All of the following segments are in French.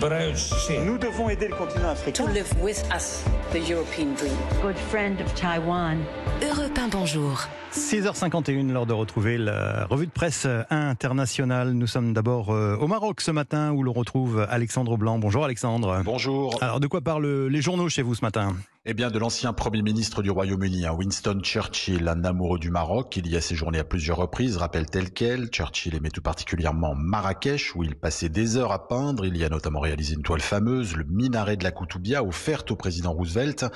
Nous devons aider le continent africain. To live with us, the European dream. Good friend of Taiwan. Europe 1, bonjour. 6h51, l'heure de retrouver la revue de presse internationale. Nous sommes d'abord euh, au Maroc ce matin où l'on retrouve Alexandre Blanc. Bonjour Alexandre. Bonjour. Alors de quoi parlent les journaux chez vous ce matin? Eh bien, de l'ancien Premier ministre du Royaume-Uni, hein, Winston Churchill, un amoureux du Maroc, il y a séjourné à plusieurs reprises, rappelle tel quel. Churchill aimait tout particulièrement Marrakech, où il passait des heures à peindre. Il y a notamment réalisé une toile fameuse, le minaret de la Koutoubia, offerte au président Roosevelt.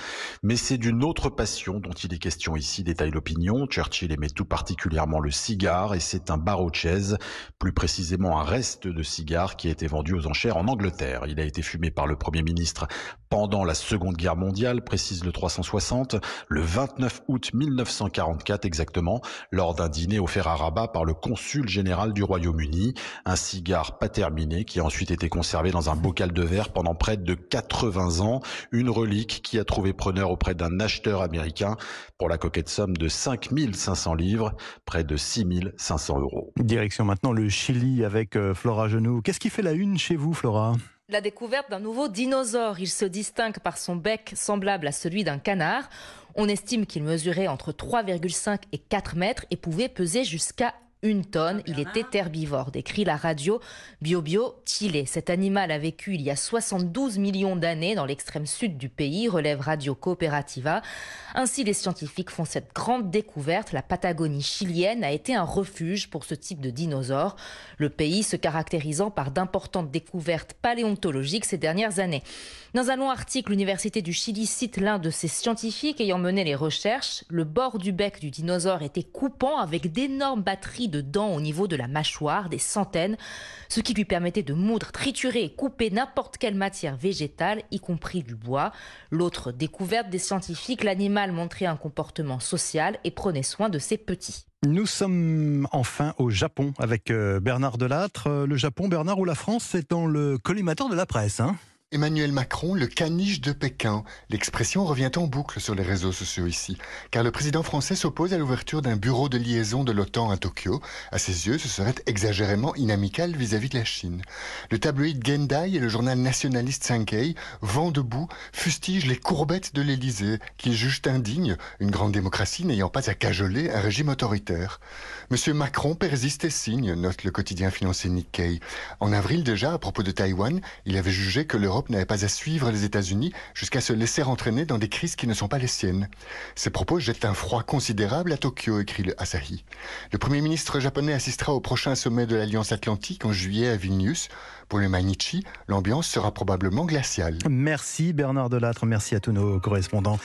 Mais c'est d'une autre passion dont il est question ici, détaille l'opinion. Churchill aimait tout particulièrement le cigare, et c'est un barreau chaise, plus précisément un reste de cigare qui a été vendu aux enchères en Angleterre. Il a été fumé par le Premier ministre pendant la Seconde Guerre mondiale, précise le 360, le 29 août 1944 exactement, lors d'un dîner offert à Rabat par le consul général du Royaume-Uni, un cigare pas terminé qui a ensuite été conservé dans un bocal de verre pendant près de 80 ans, une relique qui a trouvé preneur auprès d'un acheteur américain pour la coquette somme de 5500 livres, près de 6500 euros. Direction maintenant le Chili avec euh, Flora Genoux. Qu'est-ce qui fait la une chez vous, Flora? La découverte d'un nouveau dinosaure. Il se distingue par son bec semblable à celui d'un canard. On estime qu'il mesurait entre 3,5 et 4 mètres et pouvait peser jusqu'à une tonne. Il était herbivore, décrit la radio BioBio Chile. Cet animal a vécu il y a 72 millions d'années dans l'extrême sud du pays, relève Radio Cooperativa. Ainsi, les scientifiques font cette grande découverte. La Patagonie chilienne a été un refuge pour ce type de dinosaure. Le pays se caractérisant par d'importantes découvertes paléontologiques ces dernières années. Dans un long article, l'Université du Chili cite l'un de ses scientifiques ayant mené les recherches. Le bord du bec du dinosaure était coupant avec d'énormes batteries de dents au niveau de la mâchoire, des centaines, ce qui lui permettait de moudre, triturer et couper n'importe quelle matière végétale, y compris du bois. L'autre découverte des scientifiques, l'animal montrait un comportement social et prenait soin de ses petits. Nous sommes enfin au Japon avec euh, Bernard Delattre. Euh, le Japon, Bernard, ou la France, c'est dans le collimateur de la presse. Hein Emmanuel Macron, le caniche de Pékin. L'expression revient en boucle sur les réseaux sociaux ici, car le président français s'oppose à l'ouverture d'un bureau de liaison de l'OTAN à Tokyo. À ses yeux, ce serait exagérément inamical vis-à-vis de la Chine. Le tabloïd Gendai et le journal nationaliste Sankei, vent debout, fustigent les courbettes de l'Élysée, qu'ils jugent indignes, une grande démocratie n'ayant pas à cajoler un régime autoritaire. Monsieur Macron persiste et signe, note le quotidien financier Nikkei. En avril déjà, à propos de Taïwan, il avait jugé que n'avait pas à suivre les États-Unis jusqu'à se laisser entraîner dans des crises qui ne sont pas les siennes. Ces propos jettent un froid considérable à Tokyo, écrit le Asahi. Le Premier ministre japonais assistera au prochain sommet de l'Alliance Atlantique en juillet à Vilnius. Pour le Mainichi, l'ambiance sera probablement glaciale. Merci Bernard Delattre, merci à tous nos correspondants.